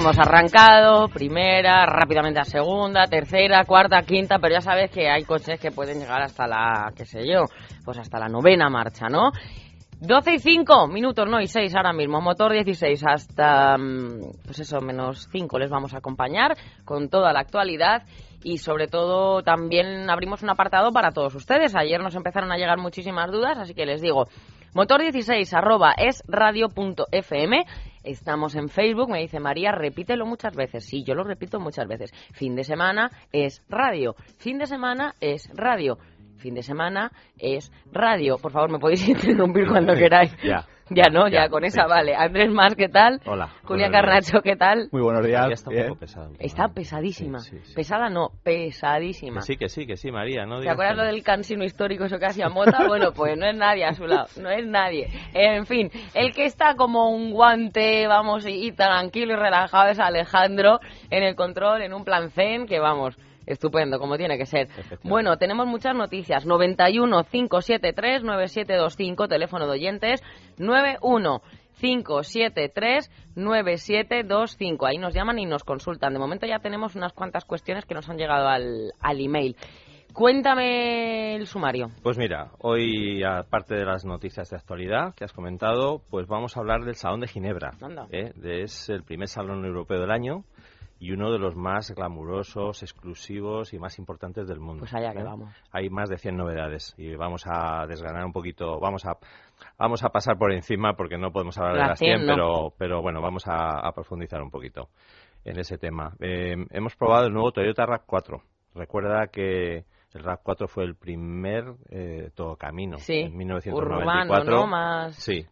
Hemos arrancado, primera, rápidamente a segunda, tercera, cuarta, quinta, pero ya sabes que hay coches que pueden llegar hasta la, qué sé yo, pues hasta la novena marcha, ¿no? 12 y 5 minutos, no, y 6 ahora mismo. Motor 16 hasta, mm, pues eso, menos 5 les vamos a acompañar con toda la actualidad y sobre todo también abrimos un apartado para todos ustedes. Ayer nos empezaron a llegar muchísimas dudas, así que les digo, motor16 arroba es radio.fm Estamos en Facebook, me dice María, repítelo muchas veces. Sí, yo lo repito muchas veces. Fin de semana es radio. Fin de semana es radio. Fin de semana es radio. Por favor, me podéis interrumpir cuando queráis. Ya. Ya no, ya, con esa vale. Andrés Más, ¿qué tal? Hola. Julia Carnacho, ¿qué tal? Muy buenos días. está un poco pesada. Está pesadísima. Pesada no, pesadísima. Que sí, que sí, que sí, María. No ¿Te acuerdas lo del cansino histórico, eso que hacía Mota? bueno, pues no es nadie a su lado, no es nadie. En fin, el que está como un guante, vamos, y, y tranquilo y relajado es Alejandro en el control, en un plan zen, que vamos, Estupendo, como tiene que ser. Bueno, tenemos muchas noticias. 91 573 9725, teléfono de oyentes. 91 573 9725. Ahí nos llaman y nos consultan. De momento ya tenemos unas cuantas cuestiones que nos han llegado al, al email. Cuéntame el sumario. Pues mira, hoy, aparte de las noticias de actualidad que has comentado, pues vamos a hablar del Salón de Ginebra. ¿eh? Es el primer salón europeo del año y uno de los más glamurosos, exclusivos y más importantes del mundo. Pues allá que vamos. Hay más de 100 novedades y vamos a desgranar un poquito, vamos a vamos a pasar por encima porque no podemos hablar de las 100, pero pero bueno, vamos a, profundizar un poquito en ese tema. Eh, hemos probado el nuevo Toyota RAV4. Recuerda que el RAV4 fue el primer eh, todo camino sí, en 1994. Urbano, ¿no? Más... Sí,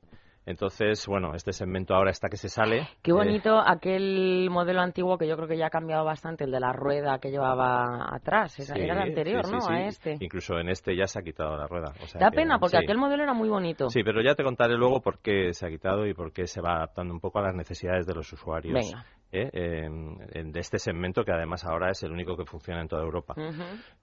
entonces, bueno, este segmento ahora está que se sale. Qué bonito aquel modelo antiguo que yo creo que ya ha cambiado bastante, el de la rueda que llevaba atrás. Era, el anterior, ¿no? A este. Incluso en este ya se ha quitado la rueda. da pena, porque aquel modelo era muy bonito. Sí, pero ya te contaré luego por qué se ha quitado y por qué se va adaptando un poco a las necesidades de los usuarios. Venga. ¿eh? de este segmento que además ahora es el único que funciona en toda Europa.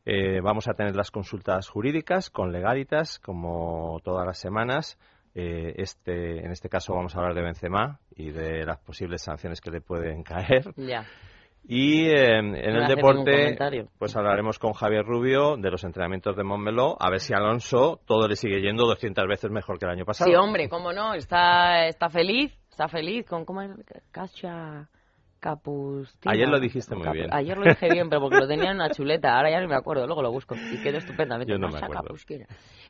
Eh, vamos a tener las consultas jurídicas con legalitas como todas las semanas eh, este, en este caso vamos a hablar de Benzema y de las posibles sanciones que le pueden caer. Y em, en el deporte, pues hablaremos con Javier Rubio de los entrenamientos de Montmeló, a ver si Alonso todo le sigue yendo 200 veces mejor que el año pasado. Sí, hombre, cómo no, está, está feliz, está feliz con, ¿cómo es? Cacha... Ayer lo dijiste muy bien. Ayer lo dije bien, pero porque lo tenía en una chuleta. Ahora ya no me acuerdo, luego lo busco. Y quedó estupendamente. Yo no me acuerdo.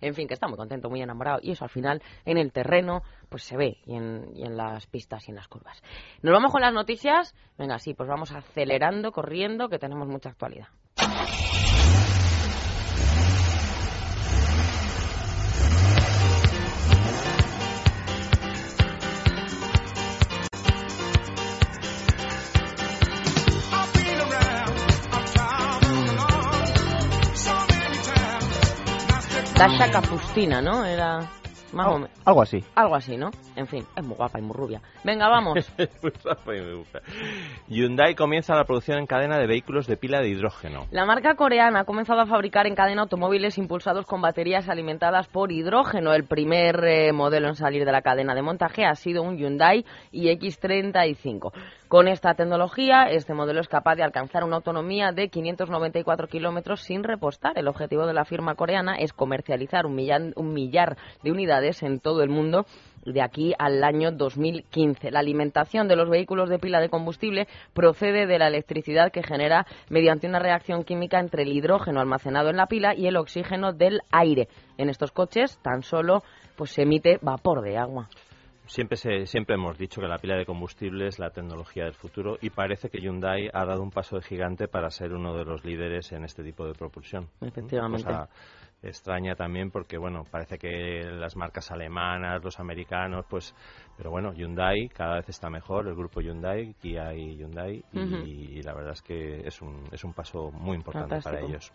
En fin, que está muy contento, muy enamorado. Y eso al final, en el terreno, pues se ve. Y en, y en las pistas y en las curvas. Nos vamos con las noticias. Venga, sí, pues vamos acelerando, corriendo, que tenemos mucha actualidad. Dasha Capustina, ¿no? Era más o menos. Algo así. Algo así, ¿no? En fin, es muy guapa y muy rubia. Venga, vamos. muy guapa y muy guapa. Hyundai comienza la producción en cadena de vehículos de pila de hidrógeno. La marca coreana ha comenzado a fabricar en cadena automóviles impulsados con baterías alimentadas por hidrógeno. El primer eh, modelo en salir de la cadena de montaje ha sido un Hyundai iX35. Con esta tecnología, este modelo es capaz de alcanzar una autonomía de 594 kilómetros sin repostar. El objetivo de la firma coreana es comercializar un millar de unidades en todo el mundo de aquí al año 2015. La alimentación de los vehículos de pila de combustible procede de la electricidad que genera mediante una reacción química entre el hidrógeno almacenado en la pila y el oxígeno del aire. En estos coches tan solo pues, se emite vapor de agua. Siempre, siempre hemos dicho que la pila de combustible es la tecnología del futuro y parece que Hyundai ha dado un paso de gigante para ser uno de los líderes en este tipo de propulsión. Efectivamente extraña también porque, bueno, parece que las marcas alemanas, los americanos, pues, pero bueno, Hyundai cada vez está mejor, el grupo Hyundai, Kia y Hyundai, y, la verdad es que es un, es un paso muy importante para ellos.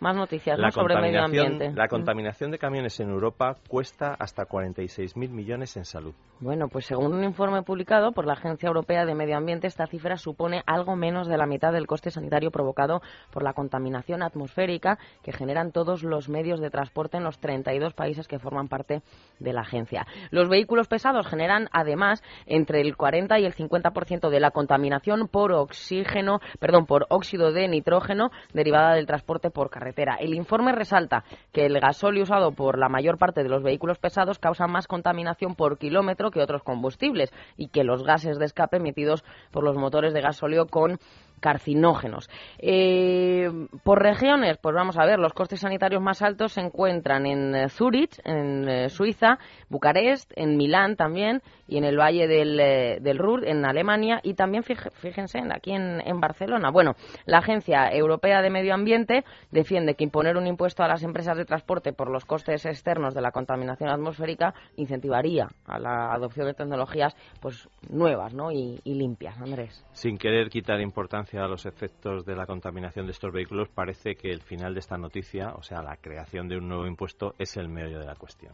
Más noticias sobre medio ambiente. La contaminación de camiones en Europa cuesta hasta 46.000 millones en salud. Bueno, pues según un informe publicado por la Agencia Europea de Medio Ambiente, esta cifra supone algo menos de la mitad del coste sanitario provocado por la contaminación atmosférica que generan todos los medios de transporte en los 32 países que forman parte de la agencia. Los vehículos pesados generan además entre el 40 y el 50% de la contaminación por oxígeno, perdón, por óxido de nitrógeno derivada del transporte por carretera el informe resalta que el gasóleo usado por la mayor parte de los vehículos pesados causa más contaminación por kilómetro que otros combustibles y que los gases de escape emitidos por los motores de gasóleo con carcinógenos. Eh, por regiones, pues vamos a ver, los costes sanitarios más altos se encuentran en eh, Zurich, en eh, Suiza, Bucarest, en Milán también y en el Valle del, del Ruhr, en Alemania y también, fíjense, aquí en, en, Barcelona. Bueno, la Agencia Europea de Medio Ambiente defiende que imponer un impuesto a las empresas de transporte por los costes externos de la contaminación atmosférica incentivaría a la adopción de tecnologías pues nuevas ¿no? y, y limpias. Andrés. Sin querer quitar importancia a los efectos de la contaminación de estos vehículos, parece que el final de esta noticia, o sea, la creación de un nuevo impuesto, es el meollo de la cuestión.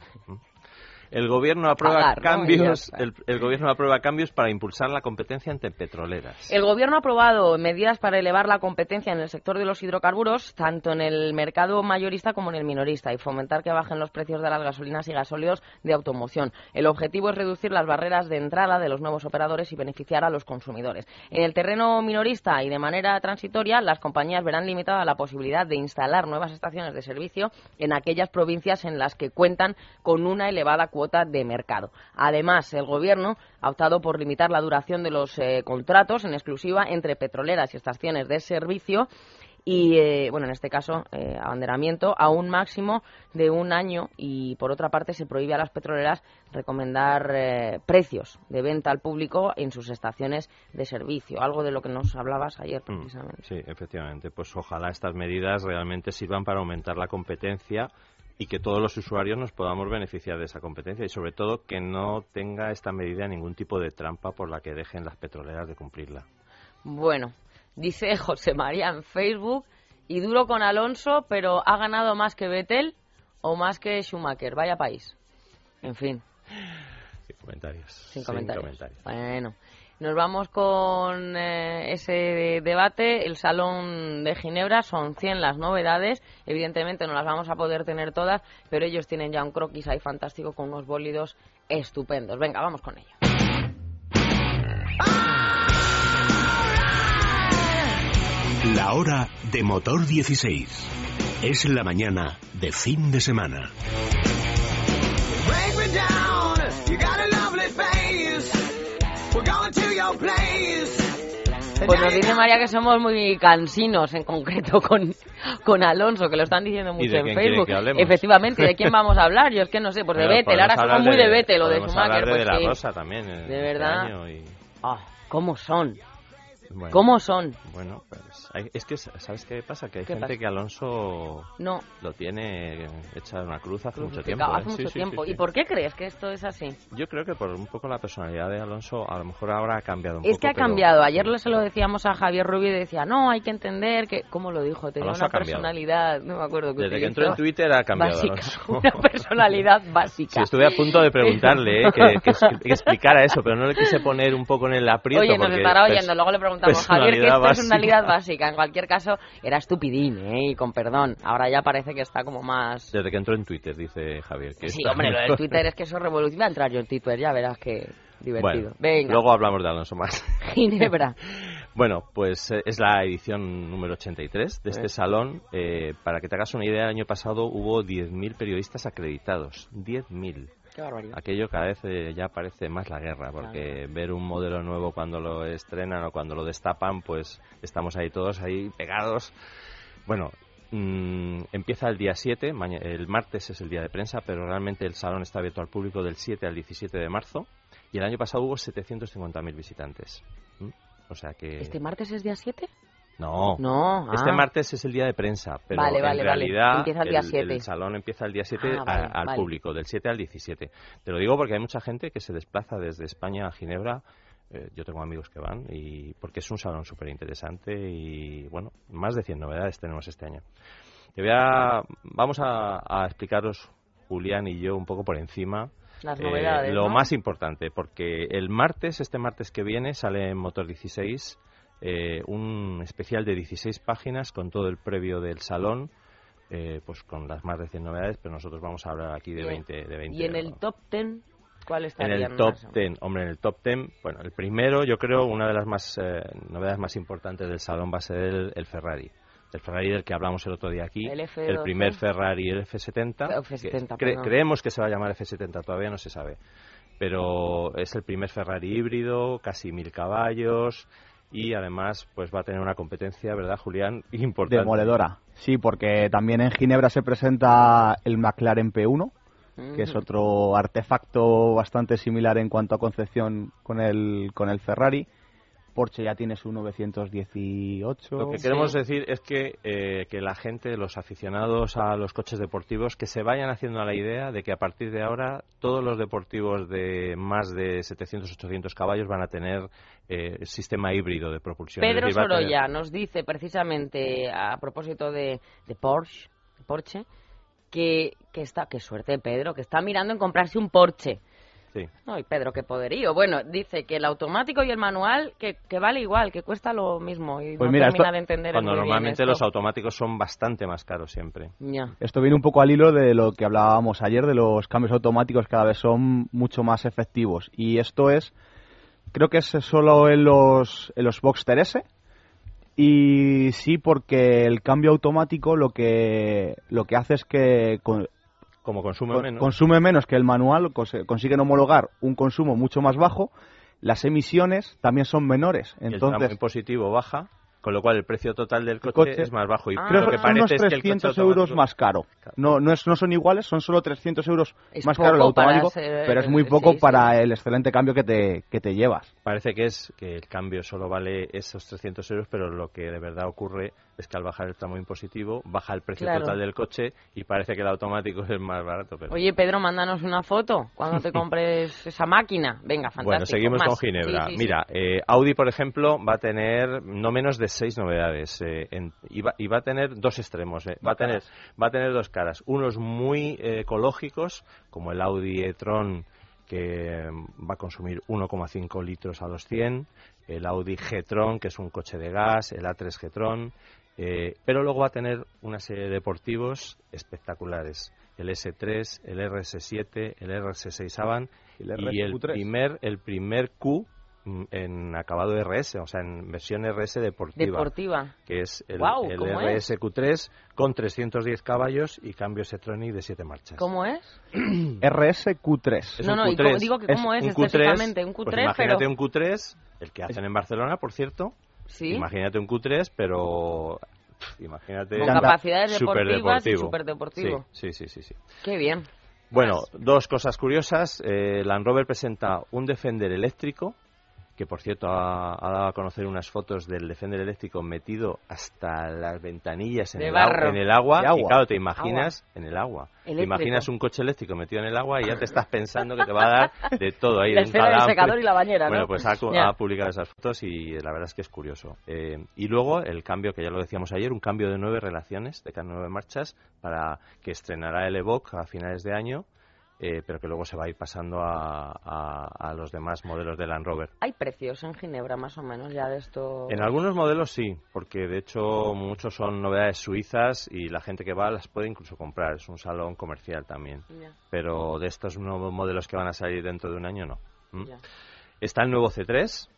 El gobierno aprueba cambios. El, gobierno aprueba cambios para impulsar la competencia entre petroleras. El gobierno ha aprobado medidas para elevar la competencia en el sector de los hidrocarburos, tanto en el mercado mayorista como en el minorista, y fomentar que bajen los precios de las gasolinas y gasóleos de automoción. El objetivo es reducir las barreras de entrada de los nuevos operadores y beneficiar a los consumidores. En el terreno minorista y de manera transitoria, las compañías verán limitada la posibilidad de instalar nuevas estaciones de servicio en aquellas provincias en las que cuentan con una elevada cuota de mercado. Además, el Gobierno ha optado por limitar la duración de los eh, contratos en exclusiva entre petroleras y estaciones de servicio y, eh, bueno, en este caso, eh, abanderamiento a un máximo de un año y, por otra parte, se prohíbe a las petroleras recomendar precios de venta al público en sus estaciones de servicio, algo de lo que nos hablabas ayer mm, precisamente. sí, efectivamente. Pues ojalá estas medidas realmente sirvan para aumentar la competencia y que todos los usuarios nos podamos beneficiar de esa competencia y sobre todo que no tenga esta medida ningún tipo de trampa por la que dejen las petroleras de cumplirla. Bueno, dice José María en Facebook y duro con Alonso, pero ha ganado más que Vettel o más que Schumacher. Vaya país. En fin. Sin comentarios. Sin comentarios. Bueno. Nos vamos con eh, ese debate. El Salón de Ginebra son 100 las novedades. Evidentemente no las vamos a poder tener todas, pero ellos tienen ya un croquis ahí fantástico con unos bólidos estupendos. Venga, vamos con ello. La hora de motor 16. Es la mañana de fin de semana. Pues nos dice María que somos muy cansinos, en concreto con, con Alonso, que lo están diciendo mucho en Facebook. Efectivamente, ¿de quién vamos a hablar? Yo es que no sé, pues de Vettel, ahora somos muy de Vettel o de Schumacher. Pues de, la Rosa también. Eh, de verdad. Ah, ¿Cómo son? ¿Cómo son? Bueno, pues es que, ¿sabes qué pasa? Que hay gente que Alonso no. lo tiene hecha una cruz hace mucho tiempo. Hace ¿eh? mucho tiempo. ¿Y por qué crees que esto es así? Yo creo que por un poco la personalidad de Alonso, a lo mejor ahora ha cambiado un es poco. Es que ha cambiado. Ayer se lo decíamos a Javier Rubio y decía, no, hay que entender que. ¿Cómo lo dijo? Tenía una personalidad, no me acuerdo. Que Desde que entró en Twitter ha cambiado. Alonso. Una personalidad básica. Sí, estuve a punto de preguntarle ¿eh? que, explicara eso, pero no le quise poner un poco en el aprieto. Oye, nos estará oyendo, luego le preguntamos, Javier, ¿qué personalidad básica. En cualquier caso, era estupidín, ¿eh? Y con perdón. Ahora ya parece que está como más... Desde que entró en Twitter, dice Javier. Que sí, hombre, lo del Twitter es que eso revoluciona. entrar yo en Twitter, ya verás que divertido. Venga. Luego hablamos de Alonso más. Ginebra. bueno, pues eh, es la edición número 83 de este salón. Eh, para que te hagas una idea, el año pasado hubo 10.000 periodistas acreditados. 10.000. Aquello cada vez eh, ya parece más la guerra, porque ver un modelo nuevo cuando lo estrenan o cuando lo destapan, pues estamos ahí todos ahí pegados. Bueno, mm, empieza el día 7, el martes es el día de prensa, pero realmente el salón está abierto al público del 7 al 17 de marzo y el año pasado hubo 750.000 visitantes. O sea que... ¿Este martes es día 7? No, no este ah. martes es el día de prensa, pero vale, vale, en realidad empieza el, día 7. el, salón empieza el día 7 ah, al público, del 7 al 17. Te lo digo porque hay mucha gente que se desplaza desde España a Ginebra. Eh, yo tengo amigos que van y porque es un salón súper interesante y bueno, más de 100 novedades tenemos este año. Te voy a, vamos a, a explicaros, Julián y yo, un poco por encima las novedades, eh, lo más importante, porque el martes, este martes que viene, sale en Motor 16 eh, un especial de 16 páginas con todo el previo del salón, eh, pues con las más de 100 novedades, pero nosotros vamos a hablar aquí de 20. De 20 ¿Y en el top 10? ¿Cuál estaría en el top 10, hombre, en el top 10, bueno, el primero, yo creo, una de las más eh, novedades más importantes del salón va a ser el, Ferrari el Ferrari del que hablamos el otro día aquí, el, primer Ferrari, el F70. F70 creemos que se va a llamar F70, todavía no se sabe. Pero es el primer Ferrari híbrido, casi mil caballos, y además pues va a tener una competencia, ¿verdad, Julián? Importante. Demoledora. Sí, porque también en Ginebra se presenta el McLaren P1, que es otro artefacto bastante similar en cuanto a concepción con el, con el Ferrari. Porsche ya tiene su 918. Lo que queremos decir es que, eh, que la gente, los aficionados a los coches deportivos, que se vayan haciendo la idea de que a partir de ahora todos los deportivos de más de 700-800 caballos van a tener eh, sistema híbrido de propulsión. Pedro Sorolla nos dice precisamente a propósito de, de Porsche, Porsche que, que está, qué suerte Pedro, que está mirando en comprarse un Porsche Sí. y Pedro, qué poderío. Bueno, dice que el automático y el manual que, que vale igual, que cuesta lo mismo. Y pues no mira, termina de entender Cuando normalmente los automáticos son bastante más caros siempre. Esto viene un poco al hilo de lo que hablábamos ayer, de los cambios automáticos cada vez son mucho más efectivos. Y esto es, creo que es solo en los, en los Boxster S. Y sí, porque el cambio automático lo que, lo que hace es que como consume menos. Consume menos que el manual, consiguen homologar un consumo mucho más bajo, las emisiones también son menores. Entonces, el positivo baja con lo cual el precio total del coche, es más bajo y ah. creo que, son unos 300 euros más caro. No, no, es, no son iguales, son solo 300 euros más caro el automático, pero es muy poco para el excelente cambio que te, que te llevas. Parece que es que el cambio solo vale esos 300 euros, pero lo que de verdad ocurre es que al bajar el tramo impositivo baja el precio total del coche y parece que el automático es más barato. Pero... Oye, Pedro, mándanos una foto cuando te compres esa máquina. Venga, fantástico. Bueno, seguimos con Ginebra. Mira, eh, Audi, por ejemplo, va a tener no menos de seis novedades eh, y, va, a tener dos extremos. Eh. Va, a tener, va a tener dos caras. Unos muy ecológicos, como el Audi e-tron que mm, va a consumir 1,5 litros a los 100, el Audi g-tron, que es un coche de gas, el A3 g-tron, eh, pero luego va a tener una serie de deportivos espectaculares. El S3, el RS7, el RS6 Avant y el primer, el primer Q en acabado RS, o sea, en versión RS deportiva. Deportiva. Que es el, RSQ3 con 310 caballos y cambio S-Tronic de 7 marchas. ¿Cómo es? RSQ3. no, no, digo que cómo es, un específicamente. un Q3, pues imagínate un Q3, el que hacen en Barcelona, por cierto, Imagínate un Q3, pero imagínate con capacidades deportivas y super deportivo. Sí, sí, sí, sí, Qué bien. Bueno, dos cosas curiosas. Eh, Land Rover presenta un Defender eléctrico que por cierto ha, dado a conocer unas fotos del Defender eléctrico metido hasta las ventanillas en, el, en el, agua. Y claro, te imaginas en el agua. Te imaginas un coche eléctrico metido en el agua y ya te estás pensando que te va a dar de todo ahí. La esfera del secador y la bañera, Bueno, pues ha, publicado esas fotos y la verdad es que es curioso. Eh, y luego el cambio, que ya lo decíamos ayer, un cambio de nueve relaciones, de cada nueve marchas, para que estrenará el Evoque a finales de año eh, pero que luego se va a ir pasando a, a, los demás modelos de Land Rover. ¿Hay precios en Ginebra más o menos ya de esto? En algunos modelos sí, porque de hecho muchos son novedades suizas y la gente que va las puede incluso comprar, es un salón comercial también. Pero de estos nuevos modelos que van a salir dentro de un año no. ¿Mm? Está el nuevo C3,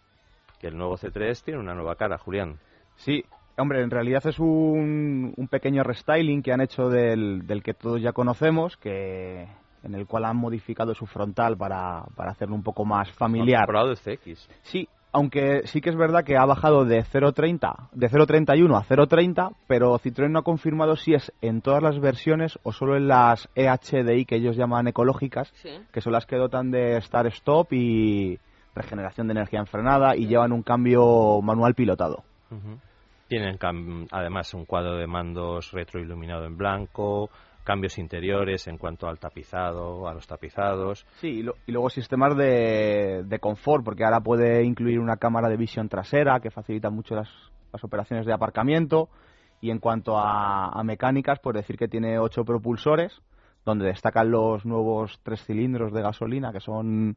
que el nuevo C3 tiene una nueva cara, Julián. Sí, Hombre, en realidad es un, un pequeño restyling que han hecho del, del, que todos ya conocemos, que en el cual han modificado su frontal para, para hacerlo un poco más familiar. De CX. Sí, aunque sí que es verdad que ha bajado de 0.30, de 0.31 a 0.30, pero Citroën no ha confirmado si es en todas las versiones o solo en las EHDI que ellos llaman ecológicas, que son las que dotan de start-stop y regeneración de energía en frenada y llevan un cambio manual pilotado Tienen además un cuadro de mandos retroiluminado en blanco, cambios interiores en cuanto al tapizado, a los tapizados. Sí, y, luego sistemas de, de, confort, porque ahora puede incluir una cámara de visión trasera que facilita mucho las, las operaciones de aparcamiento. Y en cuanto a, a mecánicas, pues decir que tiene ocho propulsores, donde destacan los nuevos tres cilindros de gasolina, que son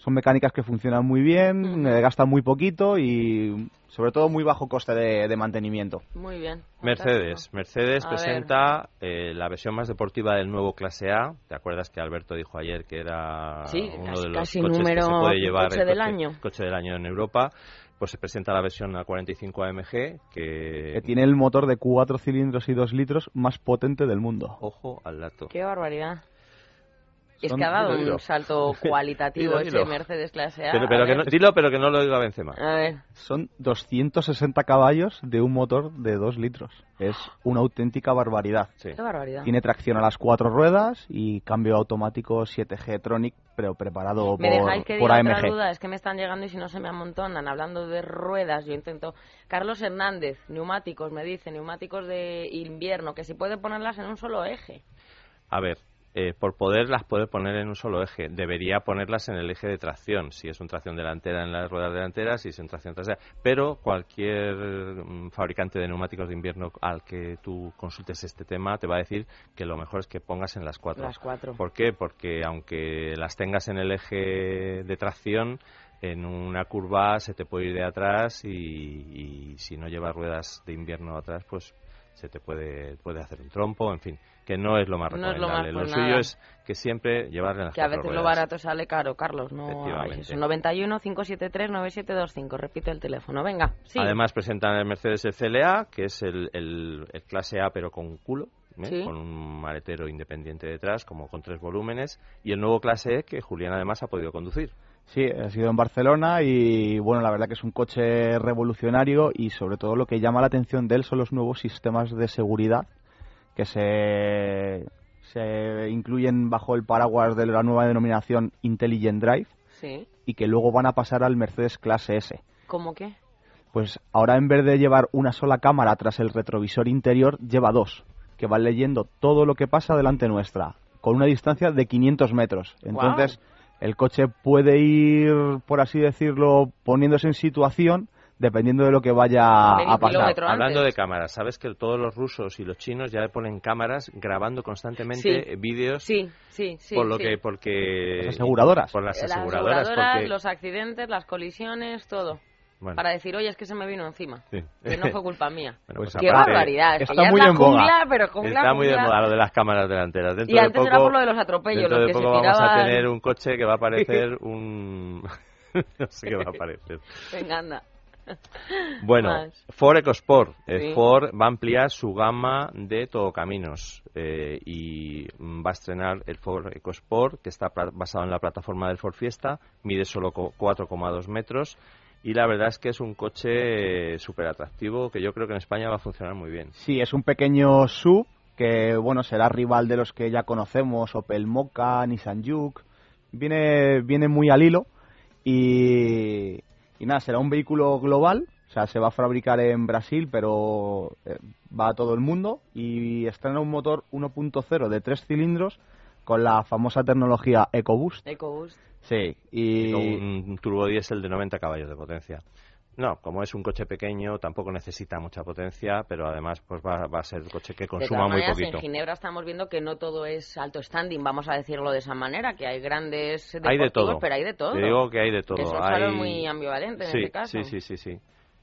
son mecánicas que funcionan muy bien, eh, gastan muy poquito y sobre todo muy bajo coste de, mantenimiento. Muy bien. Mercedes. Mercedes presenta eh, la versión más deportiva del nuevo Clase A. ¿Te acuerdas que Alberto dijo ayer que era uno de los coches que se puede llevar coche del año? coche del año en Europa? Pues se presenta la versión A45 AMG que... que tiene el motor de cuatro cilindros y dos litros más potente del mundo. Ojo al dato. Qué barbaridad es que ha dado un salto cualitativo ese Mercedes clase A. Pero, que no, dilo, pero que no lo diga Benzema. A ver. Son 260 caballos de un motor de 2 litros. Es una auténtica barbaridad. Qué barbaridad. Tiene tracción a las cuatro ruedas y cambio automático 7G Tronic, pero preparado ¿Me por, dejáis que por diga AMG. Otra duda? Es que me están llegando y si no se me amontonan. Hablando de ruedas, yo intento... Carlos Hernández, neumáticos, me dice, neumáticos de invierno, que si puede ponerlas en un solo eje. A ver, eh, por poder las puede poner en un solo eje. Debería ponerlas en el eje de tracción, si es una tracción delantera en las ruedas delanteras, si es una tracción trasera. Pero cualquier mm, fabricante de neumáticos de invierno al que tú consultes este tema te va a decir que lo mejor es que pongas en las cuatro. Las cuatro. ¿Por qué? Porque aunque las tengas en el eje de tracción, en una curva se te puede ir de atrás y, y si no llevas ruedas de invierno atrás, pues se te puede, puede hacer un trompo, en fin que no es lo más recomendable. lo, suyo es que siempre llevarle las Que a veces lo barato sale caro, Carlos. No eso. 91 573 9725. Repite el teléfono. Venga, sí. Además presentan el Mercedes el CLA, que es el, el, clase A pero con culo. ¿eh? con un maletero independiente detrás, como con tres volúmenes, y el nuevo clase E que Julián además ha podido conducir. Sí, ha sido en Barcelona y bueno, la verdad que es un coche revolucionario y sobre todo lo que llama la atención de él son los nuevos sistemas de seguridad que se, se incluyen bajo el paraguas de la nueva denominación Intelligent Drive y que luego van a pasar al Mercedes Clase S. ¿Cómo qué? Pues ahora en vez de llevar una sola cámara tras el retrovisor interior, lleva dos, que van leyendo todo lo que pasa delante nuestra, con una distancia de 500 metros. Entonces, el coche puede ir, por así decirlo, poniéndose en situación dependiendo de lo que vaya a pasar. Hablando de cámaras, sabes que todos los rusos y los chinos ya ponen cámaras grabando constantemente vídeos. Sí, sí, sí. Por lo que, porque las aseguradoras. Por las aseguradoras, los accidentes, las colisiones, todo. Para decir, oye, es que se me vino encima. Que no fue culpa mía. pues Qué barbaridad. está muy en boga. pero está muy de moda lo de las cámaras delanteras. Dentro y antes de poco, era por lo de los atropellos. Dentro de que poco vamos a tener un coche que va a parecer un... no sé qué va a parecer. Venga, anda. Bueno, Ford EcoSport. Eh, Ford va a ampliar su gama de todocaminos eh, y va a estrenar el Ford EcoSport, que está basado en la plataforma del Ford Fiesta, mide solo 4,2 metros y la verdad es que es un coche súper atractivo que yo creo que en España va a funcionar muy bien. Sí, es un pequeño sub que bueno será rival de los que ya conocemos, Opel Mokka, Nissan Juke. Viene, viene muy al hilo y, y nada, será un vehículo global, o sea, se va a fabricar en Brasil, pero eh, va a todo el mundo y estrena un motor 1.0 de tres cilindros con la famosa tecnología EcoBoost. EcoBoost. Sí, y... un turbo diésel de 90 caballos de potencia. No, como es un coche pequeño, tampoco necesita mucha potencia, pero además pues va, a ser un coche que consuma muy poquito. En Ginebra estamos viendo que no todo es alto standing, vamos a decirlo de esa manera, que hay grandes hay de todo. pero hay de todo. Te digo que hay de todo. Que hay... muy ambivalente en este caso. Sí, sí, sí, sí.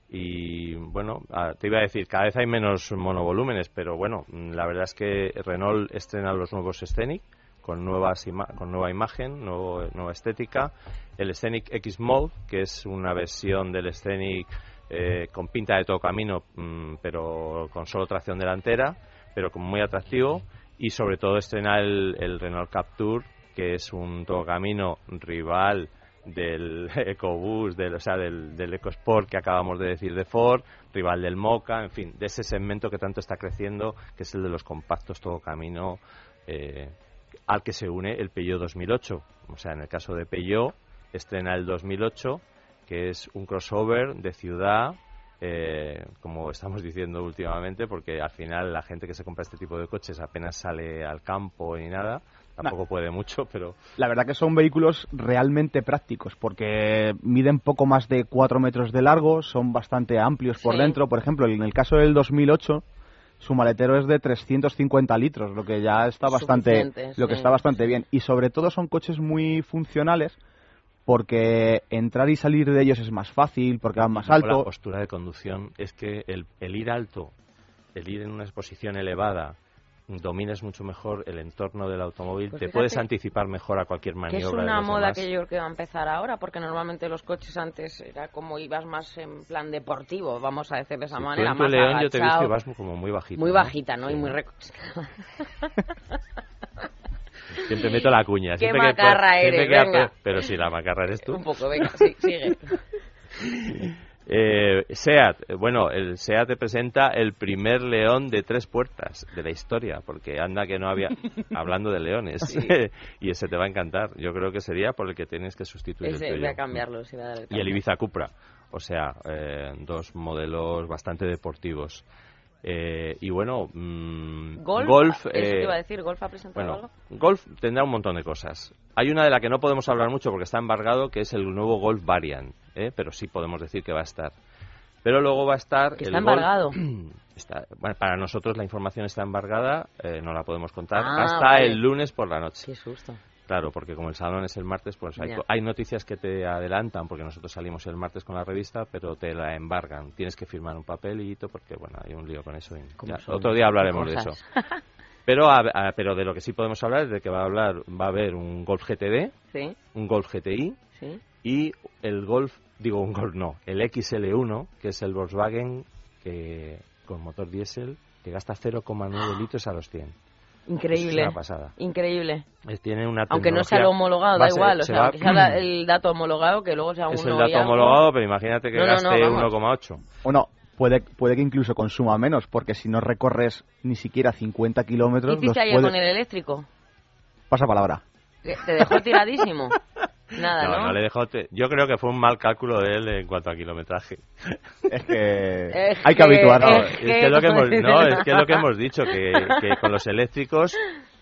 Y bueno, ah, te iba a decir, cada vez hay menos monovolúmenes, pero bueno, la verdad es que Renault estrena los nuevos Scenic con, nuevas con nueva imagen, nueva estética. El Scenic X Mode, que es una versión del Scenic eh, con pinta de todo camino, mm, pero con solo tracción delantera, pero como muy atractivo. Y sobre todo estrena el, Renault Capture, que es un todo camino rival del EcoBoost, del, o sea, del, del, EcoSport que acabamos de decir de Ford, rival del Mocha, en fin, de ese segmento que tanto está creciendo, que es el de los compactos todo camino eh, al que se une el Peugeot 2008. O sea, en el caso de Peugeot, estrena el 2008, que es un crossover de ciudad eh, como estamos diciendo últimamente, porque al final la gente que se compra este tipo de coches apenas sale al campo ni nada, tampoco puede mucho, pero... La verdad que son vehículos realmente prácticos, porque miden poco más de 4 metros de largo, son bastante amplios por dentro. Por ejemplo, en el caso del 2008 su maletero es de 350 litros, lo que ya está bastante, lo que está bastante bien. Y sobre todo son coches muy funcionales porque entrar y salir de ellos es más fácil, porque van más alto. La postura de conducción es que el, el ir alto, el ir en una exposición elevada, domines mucho mejor el entorno del automóvil, pues te puedes anticipar mejor a cualquier maniobra. Que es una moda que yo creo que va a empezar ahora, porque normalmente los coches antes era como ibas más en plan deportivo, vamos a decir de esa manera. Más León yo te he visto y vas como muy bajita. Muy bajita, ¿no? Y muy Siempre meto la cuña. Qué macarra eres, venga. Pero si la macarra eres tú. Un poco, venga, sí, sigue. Eh, SEAT, bueno, el SEAT te presenta el primer león de tres puertas de la historia, porque anda que no había, hablando de leones, y ese te va a encantar. Yo creo que sería por el que tienes que sustituir ese, el Voy a cambiarlo, a Y el Ibiza Cupra, o sea, eh, dos modelos bastante deportivos. Eh, y bueno, mm, Golf, eh, iba a decir, Golf ha presentado algo? Golf tendrá un montón de cosas. Hay una de la que no podemos hablar mucho porque está embargado, que es el nuevo Golf Variant, ¿eh? pero sí podemos decir que va a estar. Pero luego va a estar. Que está embargado. bueno, para nosotros la información está embargada, no la podemos contar ah, hasta el lunes por la noche. Qué susto. Claro, porque como el salón es el martes, pues hay, hay, noticias que te adelantan, porque nosotros salimos el martes con la revista, pero te la embargan. Tienes que firmar un papelito, porque bueno, hay un lío con eso. otro día hablaremos de eso. Pero, pero de lo que sí podemos hablar es de que va a hablar, va a haber un Golf GTD, un Golf GTI y el Golf, digo un Golf no, el XL1, que es el Volkswagen que con motor diésel que gasta 0,9 litros a los 100. Increíble. Increíble. tiene una Aunque no sea lo homologado, da igual. O sea, aunque sea el dato homologado, que luego sea uno. Es el dato homologado, pero imagínate que gaste 1,8. O no, puede, puede que incluso consuma menos, porque si no recorres ni siquiera 50 kilómetros. ¿Qué hiciste ayer con el eléctrico? Pasa palabra. Te dejó tiradísimo. Nada, ¿no? No, le dejó. Yo creo que fue un mal cálculo de él en cuanto a kilometraje. Es que hay que, habituarnos. Es, que, lo que hemos, no, es que lo que hemos dicho, que, que con los eléctricos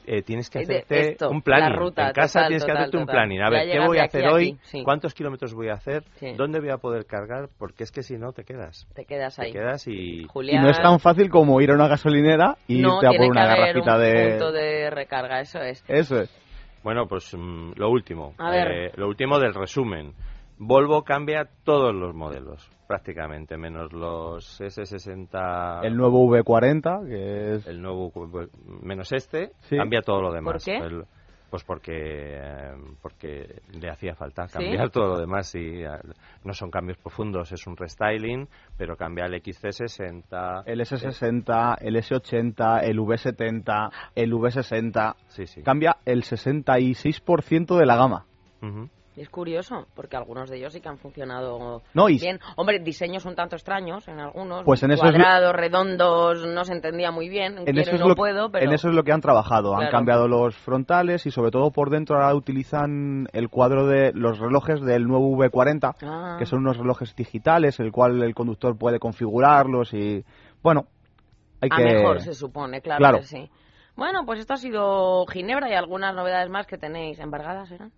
eh, tienes que hacerte un planning. en casa tienes que hacerte un planning. A ver, ¿qué voy a hacer hoy? ¿Cuántos kilómetros voy a hacer? ¿Dónde voy a poder cargar? Porque es que si no, te quedas. Te quedas ahí. Te quedas y... y no es tan fácil como ir a una gasolinera y irte a por una garrafita de... punto de recarga, eso es. Eso es. Bueno, pues mm, lo último. Eh, lo último del resumen. Volvo cambia todos los modelos, prácticamente, menos los S60. El nuevo V40, que es. El nuevo. menos este, cambia todo lo demás. ¿Por qué? Pues porque, porque le hacía falta cambiar todo lo demás. Y no son cambios profundos, es un restyling, pero cambia el XC60. El S60, el S80, el V70, el V60. Sí, sí. Cambia el 66% de la gama. Es curioso, porque algunos de ellos sí que han funcionado no, bien. Hombre, diseños un tanto extraños en algunos. Pues en cuadrados, redondos, no se entendía muy bien. En, eso, es lo, puedo, en eso es lo que han trabajado. Han cambiado los frontales y sobre todo por dentro ahora utilizan el cuadro de los relojes del nuevo V40, ah. que son unos relojes digitales, el cual el conductor puede configurarlos y, bueno, hay A que... mejor se supone, claro, que sí. Bueno, pues esto ha sido Ginebra y algunas novedades más que tenéis embargadas, ¿eran?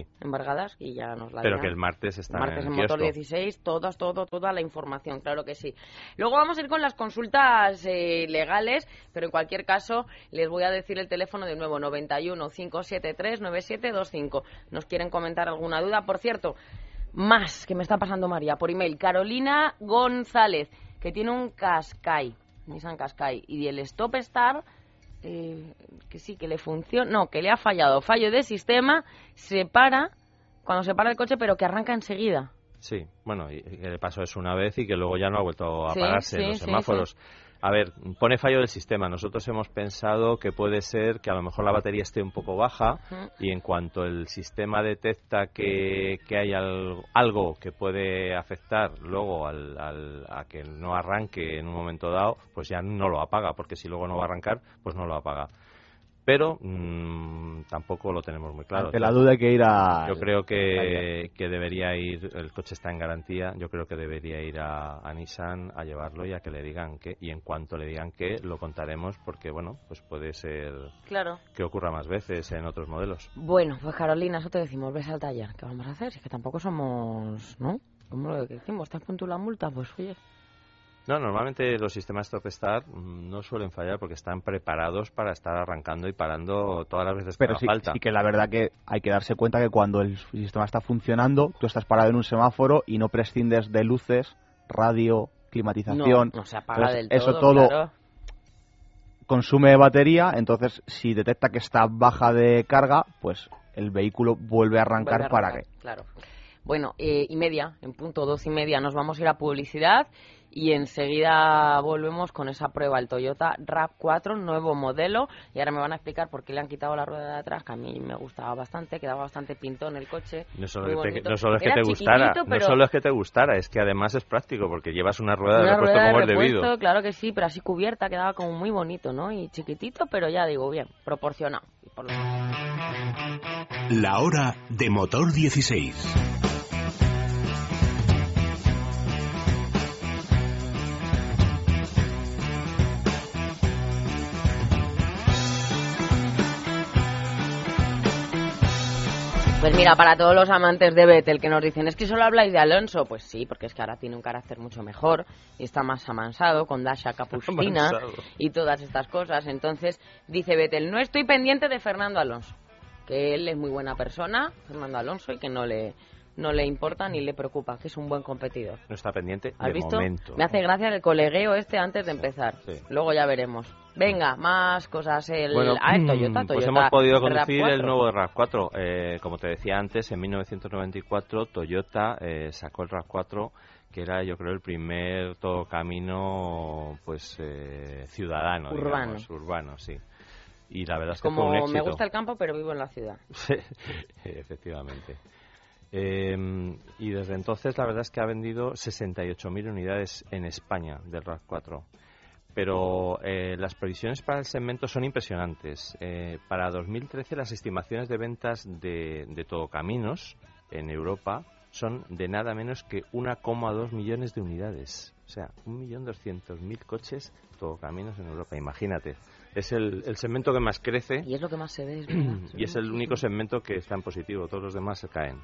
Sí. embargadas y ya nos la Pero que el martes está martes en, Motor 16, todas, todo, toda la información, claro que sí. Luego vamos a ir con las consultas eh, legales, pero en cualquier caso les voy a decir el teléfono de nuevo, 91 573 9725. ¿Nos quieren comentar alguna duda? Por cierto, más que me está pasando María por email, Carolina González, que tiene un Qashqai, Nissan Qashqai, y el Stop Star eh, que sí, que le funciona, no, que le ha fallado, fallo de sistema, se para cuando se para el coche, pero que arranca enseguida. Sí, bueno, y, que le pasó eso una vez y que luego ya no ha vuelto a pararse en los semáforos. A ver, pone fallo del sistema. Nosotros hemos pensado que puede ser que a lo mejor la batería esté un poco baja y en cuanto el sistema detecta que, que hay algo que puede afectar luego al, a que no arranque en un momento dado, pues ya no lo apaga, porque si luego no va a arrancar, pues no lo apaga. Pero mmm, tampoco lo tenemos muy claro. Ante la duda hay que ir a... Yo creo que, que, debería ir, el coche está en garantía, yo creo que debería ir a, a, Nissan a llevarlo y a que le digan que, y en cuanto le digan que, lo contaremos porque, bueno, pues puede ser claro. que ocurra más veces en otros modelos. Bueno, pues Carolina, eso te decimos, ves al taller, ¿qué vamos a hacer? Si es que tampoco somos, ¿no? ¿Cómo lo decimos? ¿Estás con la multa? Pues oye... No, normalmente los sistemas Stop Start mm, no suelen fallar porque están preparados para estar arrancando y parando todas las veces que Pero haga sí, falta. sí que la verdad que hay que darse cuenta que cuando el sistema está funcionando, tú estás parado en un semáforo y no prescindes de luces, radio, climatización. No, no se apaga Entonces, del todo, eso todo claro. consume batería, entonces si detecta que está baja de carga, pues el vehículo vuelve a arrancar, Vuelve a para arrancar, que Claro. Bueno, eh, y media, en punto dos y media nos vamos a ir a publicidad y enseguida volvemos con esa prueba, el Toyota RAV4, nuevo modelo. Y ahora me van a explicar por qué le han quitado la rueda de atrás, que a mí me gustaba bastante, quedaba bastante pintón el coche. No solo, es que- no solo es que te gustara, chiquitito, no pero solo es que te gustara, es que además es práctico porque llevas una rueda de una repuesto rueda de como es repuesto, debido. claro que sí, pero así cubierta quedaba como muy bonito, ¿no? Y chiquitito, pero ya digo, bien, proporcionado. Por lo- La hora de motor 16. Pues mira, para todos los amantes de Vettel que nos dicen, es que solo habláis de Alonso, pues sí, porque es que ahora tiene un carácter mucho mejor y está más amansado con Dasha Capustina Amansado. y todas estas cosas. Entonces dice Vettel, no estoy pendiente de Fernando Alonso, que él es muy buena persona, Fernando Alonso, y que no le, no le importa ni le preocupa, que es un buen competidor. No está pendiente ¿Has de visto? momento. Me hace gracia el colegueo este antes de empezar. sí. Luego ya veremos. Venga, más cosas. El, Bueno, ah, el Toyota, pues Toyota hemos podido conducir RAV4. el nuevo RAV4. Eh, como te decía antes, en 1994 Toyota eh, sacó el RAV4, que era yo creo el primer todo camino pues eh, ciudadano, Urbano. digamos, urbano, sí. Y la verdad es que fue un Como éxito. me gusta el campo, pero vivo en la ciudad. Sí, efectivamente. Eh, y desde entonces la verdad es que ha vendido 68.000 unidades en España del RAV4. Pero eh, las previsiones para el segmento son impresionantes. Eh, para 2013 las estimaciones de ventas de, de todocaminos en Europa son de nada menos que 1,2 millones de unidades. O sea, 1.200.000 coches todocaminos en Europa. Imagínate. Es el, el segmento que más crece Y es lo que más se ve, es verdad. Se y es el único segmento que está en positivo, todos los demás se caen.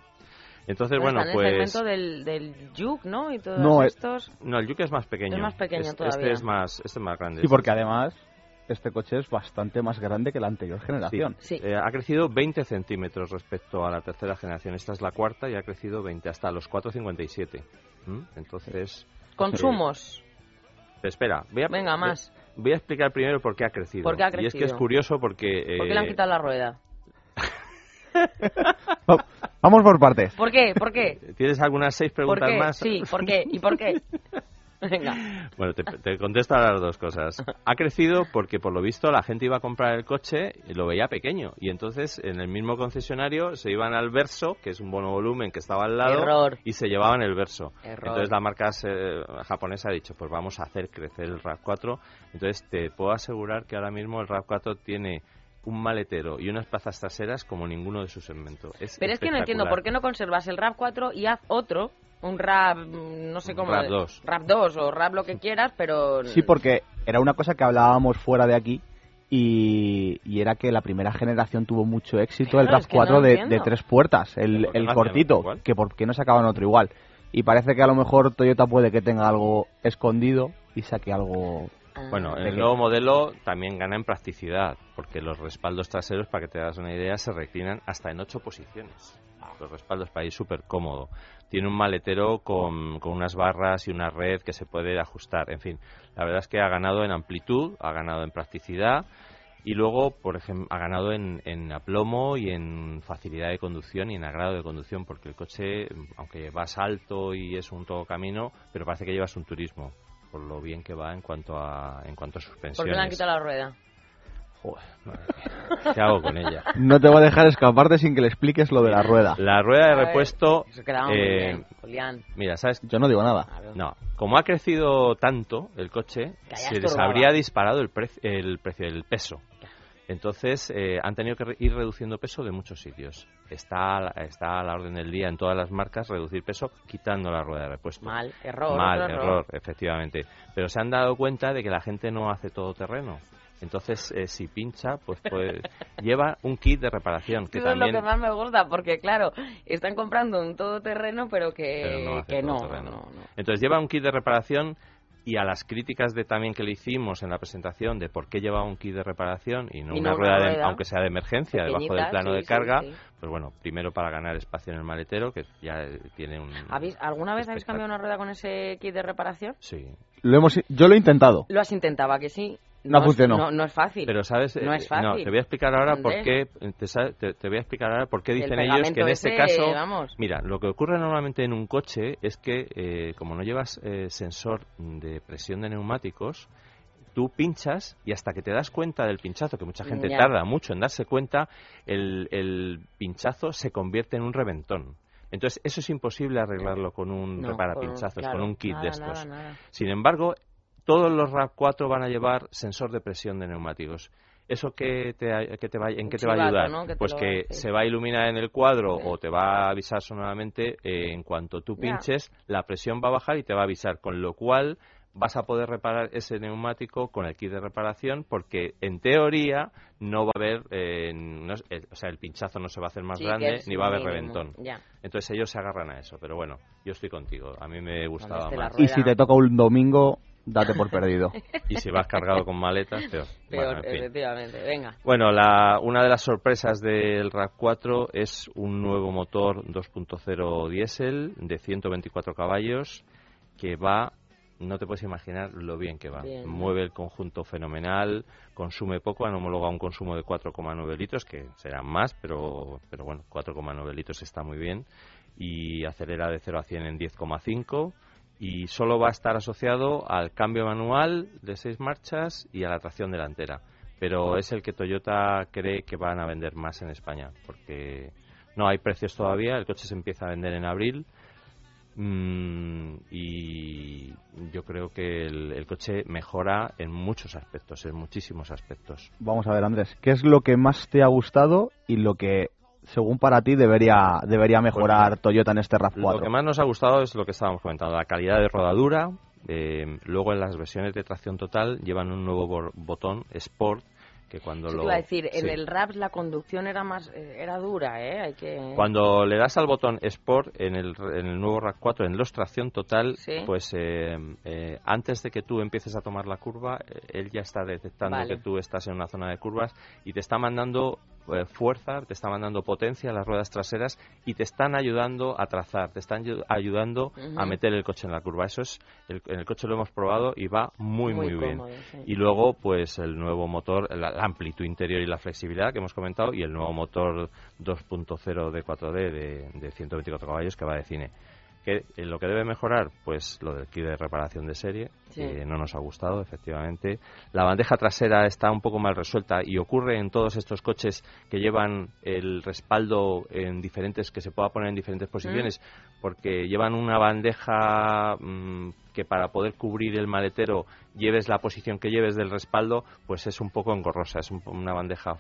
Entonces, bueno, en pues... el segmento del, del Juke, ¿no? Y todos No, eh, estos... No, el Yuke es más pequeño. Es más pequeño Es- todavía. Este es más, este es más grande. Sí, porque además este coche es bastante más grande que la anterior Sí. generación. Sí. Eh, ha crecido 20 centímetros respecto a la tercera generación. Esta es la cuarta y ha crecido 20 hasta los 4,57. ¿Mm? Entonces, Consumos. espera, voy a, Venga, más. Voy a explicar primero por qué ha crecido. ¿Por qué ha Y es que es crecido? curioso porque... ¿Por qué le han eh, quitado la rueda? Va- Vamos por partes. ¿Por qué? ¿Por qué? ¿Tienes algunas seis ¿Por preguntas qué? más? Sí, ¿por qué? ¿Y por qué? Venga. Bueno, te, te contesto a las dos cosas. Ha crecido porque, por lo visto, la gente iba a comprar el coche y lo veía pequeño. Y entonces, en el mismo concesionario, se iban al Verso, que es un bono volumen que estaba al lado, Error. y se llevaban el Verso. Error. Entonces, la marca eh, japonesa ha dicho, pues vamos a hacer crecer el RAV4. Entonces, te puedo asegurar que ahora mismo el RAV4 tiene un maletero y unas plazas traseras como ninguno de sus segmentos. Es Pero es que no entiendo, ¿por qué no conservas el RAV 4 y haz otro? Un RAV, mm, no sé cómo... RAV 2. RAV 2 o RAV lo que quieras, pero... Sí, porque era una cosa que hablábamos fuera de aquí y, y era que la primera generación tuvo mucho éxito el RAV4 no de, entiendo. de tres puertas, el, ¿Por qué no el hacían cortito, que por qué no sacaban otro igual. Y parece que a lo mejor Toyota puede que tenga algo escondido y saque algo... Ah. Bueno, el nuevo modelo también gana en practicidad, porque los respaldos traseros, para que te hagas una idea, se reclinan hasta en ocho posiciones. Los respaldos para ir súper cómodo. Tiene un maletero con, con unas barras y una red que se puede ajustar. En fin, la verdad es que ha ganado en amplitud, ha ganado en practicidad y luego, por ejemplo, ha ganado en, en aplomo y en facilidad de conducción y en agrado de conducción, porque el coche, aunque vas alto y es un todo camino, pero parece que llevas un turismo por lo bien que va en cuanto a en cuanto a suspensiones. ¿Por qué le han quitado la rueda? Joder, madre mía. ¿Qué hago con ella? No te va a dejar escaparte sin que le expliques lo de la rueda. La rueda de repuesto, eh, bien, Julián. mira, ¿sabes? Yo no digo nada. Claro. No, como ha crecido tanto el coche, se les habría disparado el, preci- el precio, el peso. Entonces eh, han tenido que ir reduciendo peso de muchos sitios. Está, está a la orden del día en todas las marcas reducir peso quitando la rueda de repuesto. Mal, error. Mal, error, error, efectivamente. Pero se han dado cuenta de que la gente no hace todo terreno. Entonces, eh, si pincha, pues, pues lleva un kit de reparación. Que Eso también... es lo que más me gusta, porque claro, están comprando un todoterreno, pero que Pero no hace que no, todoterreno. no, no. Entonces lleva un kit de reparación y a las críticas de también que le hicimos en la presentación de por qué lleva un kit de reparación y no Y una no una rueda, de- rueda. aunque sea de emergencia debajo del plano sí, de carga, sí. pues bueno, primero para ganar espacio en el maletero que ya eh, tiene un ¿Habéis- ¿Alguna vez habéis cambiado una rueda con ese kit de reparación? Sí, Lo hemos, yo lo he intentado. Lo has intentado, ¿a que sí? No es- funcionó. No, no es fácil. pero sabes, No Eh, es fácil. te voy a explicar ahora por qué te, voy a explicar ahora por qué El dicen ellos que en este ese, caso vamos. Mira, lo que ocurre normalmente en un coche es que, eh, como no llevas eh, sensor de presión de neumáticos, tú pinchas y hasta que te das cuenta del pinchazo, que mucha gente Ya. tarda mucho en darse cuenta, el, el pinchazo se convierte en un reventón. Entonces, eso es imposible arreglarlo con un No, reparapinchazos, claro, con un kit nada, de estos. nada, nada. Sin embargo, todos los RAV4 van a llevar sensor de presión de neumáticos. ¿Eso qué te, qué te va, en qué te va a ayudar? ¿no? Que te Pues que se va a iluminar en el cuadro o te va a avisar sonoramente eh, en cuanto tú Ya. pinches, la presión va a bajar y te va a avisar, con lo cual vas a poder reparar ese neumático con el kit de reparación porque en teoría no va a haber, eh, no eh, o sea, el pinchazo no se va a hacer más Sí, grande ni va a haber mínimo. reventón. Ya. Entonces ellos se agarran a eso, pero bueno, yo estoy contigo, a mí me gustaba más. Y si te toca un domingo, date por perdido. Y si vas cargado con maletas, peor. Peor, Bueno, en fin. efectivamente. Venga. Bueno, la, una de las sorpresas del RAV4 es un nuevo motor 2.0 diésel de 124 caballos que va, no te puedes imaginar lo bien que va. Bien. Mueve el conjunto fenomenal, consume poco, han homologado un consumo de 4,9 litros, que serán más, pero, pero bueno, 4,9 litros está muy bien. Y acelera de 0 a 100 en 10,5 y solo va a estar asociado al cambio manual de seis marchas y a la tracción delantera. Pero es el que Toyota cree que van a vender más en España, porque no hay precios todavía, el coche se empieza a vender en abril mm, y yo creo que el, el coche mejora en muchos aspectos, en muchísimos aspectos. Vamos a ver, Andrés, ¿qué es lo que más te ha gustado y lo que, según para ti, debería, debería mejorar Toyota en este Lo RAV4? que más nos ha gustado es lo que estábamos comentando, la calidad de rodadura. eh, luego en las versiones de tracción total llevan un nuevo bo- botón Sport que cuando lo te iba a decir, en el Raps la conducción era más eh, era dura, ¿eh? Hay que... Cuando le das al botón Sport en el, en el nuevo RAV4, en los tracción total, Sí. pues eh, eh, antes de que tú empieces a tomar la curva, eh, él ya está detectando Vale. que tú estás en una zona de curvas y te está mandando eh, fuerza, te está mandando potencia a las ruedas traseras y te están ayudando a trazar, te están ayu- ayudando a meter el coche en la curva. Eso es, el, en el coche lo hemos probado y va muy, muy, bien. cómodo, sí. Y luego, pues el nuevo motor, la, la amplitud interior y la flexibilidad que hemos comentado, y el nuevo motor 2.0 de 4D de, de 124 caballos que va de cine. ¿Qué, eh, ¿Lo que debe mejorar? Pues lo del kit de reparación de serie, Sí. que no nos ha gustado, efectivamente. La bandeja trasera está un poco mal resuelta y ocurre en todos estos coches que llevan el respaldo en diferentes, que se pueda poner en diferentes posiciones, porque llevan una bandeja mm, que para poder cubrir el maletero lleves la posición que lleves del respaldo, pues es un poco engorrosa, es un- una bandeja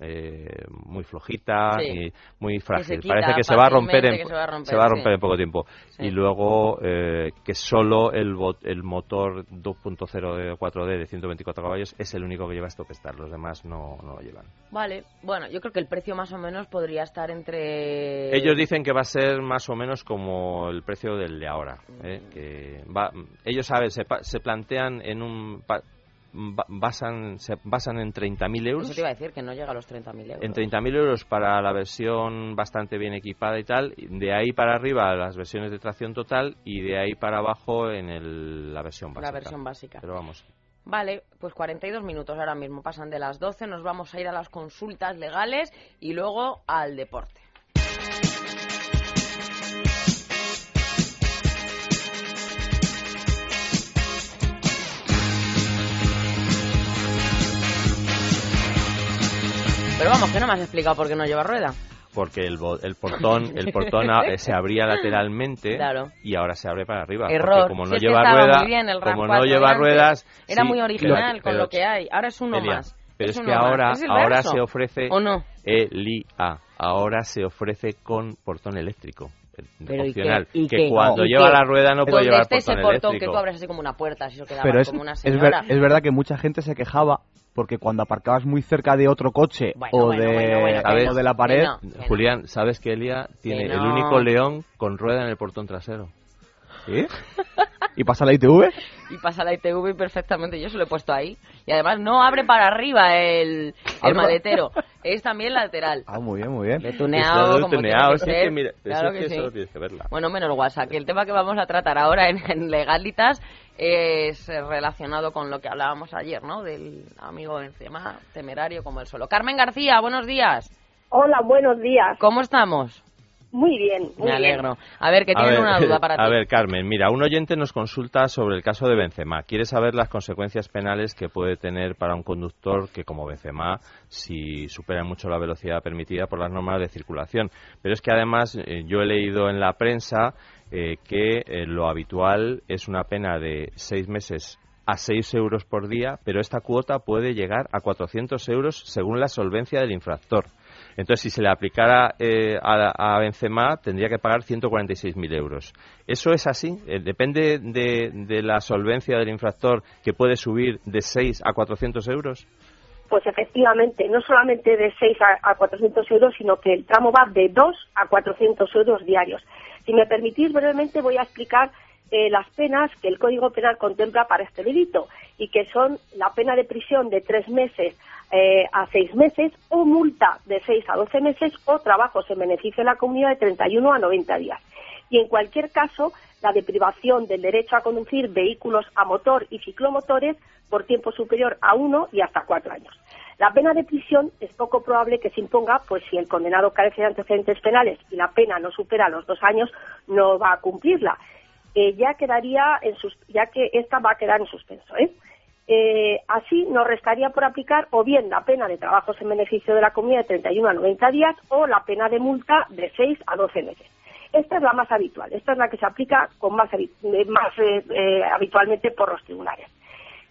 eh, muy flojita Sí. y muy frágil. Parece que se va a romper en, se va a romper, se va a sí. romper en poco tiempo. Sí. Y luego eh, que solo el, el motor 2.0 de 4D de 124 caballos es el único que lleva stop start, los demás no, no lo llevan. Vale, bueno, yo creo que el precio más o menos podría estar entre... Ellos dicen que va a ser más o menos como el precio del de ahora. ¿eh? Que va, ellos saben, se, se plantean en un. Basan, se basan en 30.000 euros. Eso te iba a decir, que no llega a los 30.000 euros. En 30.000 euros para la versión bastante bien equipada y tal. De ahí para arriba las versiones de tracción total y de ahí para abajo en el- la versión básica. La versión básica. Pero vamos. Vale, pues 42 minutos ahora mismo pasan de las 12, nos vamos a ir a las consultas legales y luego al deporte. Pero vamos, que no me has explicado por qué no lleva rueda. Porque el, bo- el portón, el portón a- se abría lateralmente Claro. y ahora se abre para arriba. porque Error. como Si no es que lleva estaba rueda, muy bien el como RAV4 no lleva ruedas, Era sí, muy pero- original con pero- lo que hay. Ahora es uno Elia, más. pero es que ahora, ¿Es el ahora se ofrece ¿O no? ELIA, ahora se ofrece con portón eléctrico. eh, Pero opcional, ¿Y que cuando ¿Y lleva la rueda no puede llevar portón portón que eléctrico. tú abres así como una puerta, así se quedaba Pero es, como una es, ver- señora. es verdad que mucha gente se quejaba porque cuando aparcabas muy cerca de otro coche Bueno, o, bueno, de, bueno, o de la pared, que no. Julián, ¿sabes que Elia tiene Que el único león con rueda en el portón trasero? ¿Sí? ¿Y pasa la ITV? Y pasa la ITV perfectamente, yo se lo he puesto ahí. Y además no abre para arriba el, el maletero, es también lateral. Ah, muy bien, muy bien. De Está tuneado, todo como tuneado, sí, que mira, Claro eso es que que sí. solo tienes que verla. Bueno, menos WhatsApp, que el tema que vamos a tratar ahora en, en Legalitas es eh, relacionado con lo que hablábamos ayer, ¿no? Del amigo Benzema, temerario como el solo. Carmen García, buenos días. Hola, buenos días. ¿Cómo estamos? Muy bien, muy Me bien. alegro. A ver, que tienen ver, una duda para ti. A ver, Carmen, mira, un oyente nos consulta sobre el caso de Benzema. Quiere saber las consecuencias penales que puede tener para un conductor que, como Benzema, si supera mucho la velocidad permitida por las normas de circulación. Pero es que además eh, yo he leído en la prensa eh, que eh, lo habitual es una pena de seis meses a seis euros por día, pero esta cuota puede llegar a 400 euros según la solvencia del infractor. Entonces, si se le aplicara eh, a, a Benzema, tendría que pagar 146.000 euros. ¿Eso es así? Eh, ¿Depende de, de la solvencia del infractor que puede subir de 6 a 400 euros? Pues efectivamente, no solamente de 6 a, a 400 euros, sino que el tramo va de 2 a 400 euros diarios. Si me permitís brevemente, voy a explicar eh, las penas que el Código Penal contempla para este delito y que son la pena de prisión de tres meses eh, a seis meses o multa de 6 a 12 meses o trabajos en beneficio de la comunidad de 31 a 90 días. Y en cualquier caso, la deprivación del derecho a conducir vehículos a motor y ciclomotores por tiempo superior a uno y hasta cuatro años. La pena de prisión es poco probable que se imponga, pues si el condenado carece de antecedentes penales y la pena no supera los dos años, no va a cumplirla. Eh, ya quedaría en sus, ya que esta va a quedar en suspenso. ¿eh? Eh, así nos restaría por aplicar o bien la pena de trabajos en beneficio de la comunidad de 31 a 90 días o la pena de multa de 6 a 12 meses. Esta es la más habitual, esta es la que se aplica con más, eh, más habitualmente por los tribunales.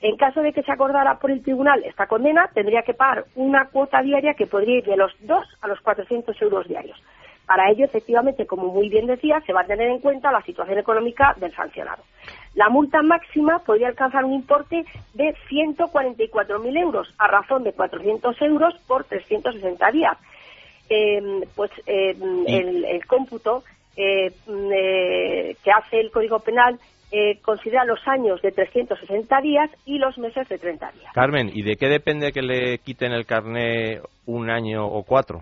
En caso de que se acordara por el tribunal esta condena, tendría que pagar una cuota diaria que podría ir de los 2 a los 400 euros diarios. Para ello, efectivamente, como muy bien decía, se va a tener en cuenta la situación económica del sancionado. La multa máxima podría alcanzar un importe de 144.000 euros, a razón de 400 euros por 360 días. Eh, pues eh, el, el cómputo eh, mm, eh, que hace el Código Penal eh, considera los años de 360 días y los meses de 30 días. Carmen, ¿y de qué depende que le quiten el carné un año o cuatro?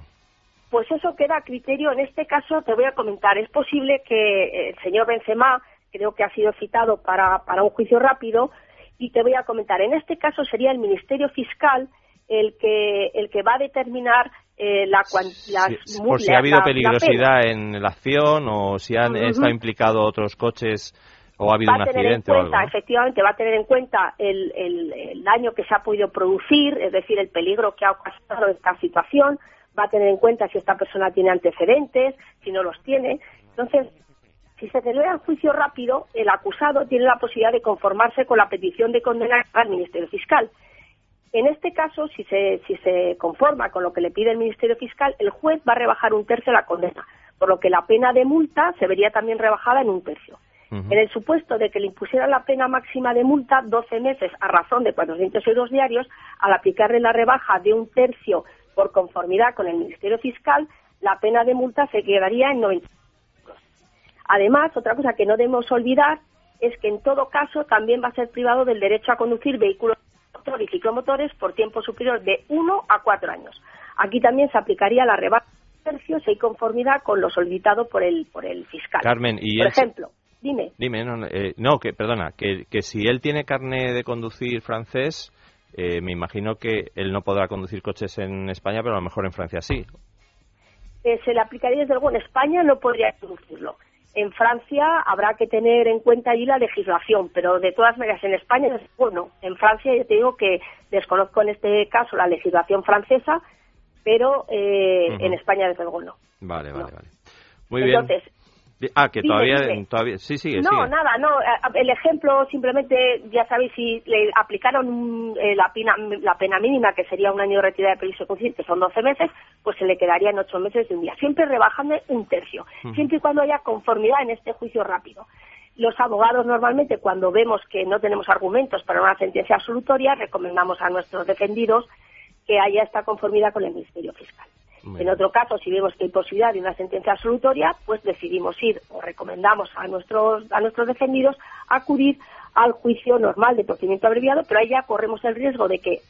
Pues eso queda a criterio. En este caso te voy a comentar. Es posible que el señor Benzema, creo que ha sido citado para, para un juicio rápido, y te voy a comentar. En este caso sería el Ministerio Fiscal el que, el que va a determinar eh, la, las mu- por si ha habido la- la pena. peligrosidad en la acción o si han Ujú. estado implicados otros coches o ha habido va un a tener en accidente o algo. cuenta, efectivamente, va a tener en cuenta el, el- el daño que se ha podido producir, es decir, el peligro que ha ocasionado esta situación, va a tener en cuenta si esta persona tiene antecedentes, si no los tiene. Entonces, si se celebra el juicio rápido, el acusado tiene la posibilidad de conformarse con la petición de condena al Ministerio Fiscal. En este caso, si se, si se conforma con lo que le pide el Ministerio Fiscal, el juez va a rebajar un tercio la condena, por lo que la pena de multa se vería también rebajada en un tercio. En el supuesto de que le impusieran la pena máxima de multa, 12 meses a razón de 400 euros diarios, al aplicarle la rebaja de un tercio por conformidad con el Ministerio Fiscal, la pena de multa se quedaría en 90 euros. Además, otra cosa que no debemos olvidar es que en todo caso también va a ser privado del derecho a conducir vehículos motor y ciclomotores por tiempo superior de 1 a 4 años. Aquí también se aplicaría la rebaja de tercio si hay conformidad con lo solicitado por el, por el fiscal. Carmen, y por él- ejemplo, dime. Dime, no, no, eh, no, que perdona, que, que si él tiene carne de conducir francés, eh, me imagino que él no podrá conducir coches en España, pero a lo mejor en Francia sí. eh, se le aplicaría desde luego en España no podría introducirlo. En Francia habrá que tener en cuenta allí la legislación, pero de todas maneras en España desde luego no. En Francia yo te digo que desconozco en este caso la legislación francesa, pero eh, en España desde luego no. Vale, vale, No. vale. Muy bien. Ah, que todavía, todavía... Sí, sigue, No, nada, no. El ejemplo, simplemente, ya sabéis, si le aplicaron eh, la, pena, la pena mínima, que sería un año de retirada de permiso que son 12 meses, pues se le quedarían 8 meses de un día. Siempre rebajando un tercio. Siempre y cuando haya conformidad en este juicio rápido. Los abogados normalmente, cuando vemos que no tenemos argumentos para una sentencia absolutoria, recomendamos a nuestros defendidos que haya esta conformidad con el Ministerio Fiscal. En otro caso, si vemos que hay posibilidad de una sentencia absolutoria, pues decidimos ir o recomendamos a nuestros, a nuestros defendidos acudir al juicio normal de procedimiento abreviado, pero ahí ya corremos el riesgo de que,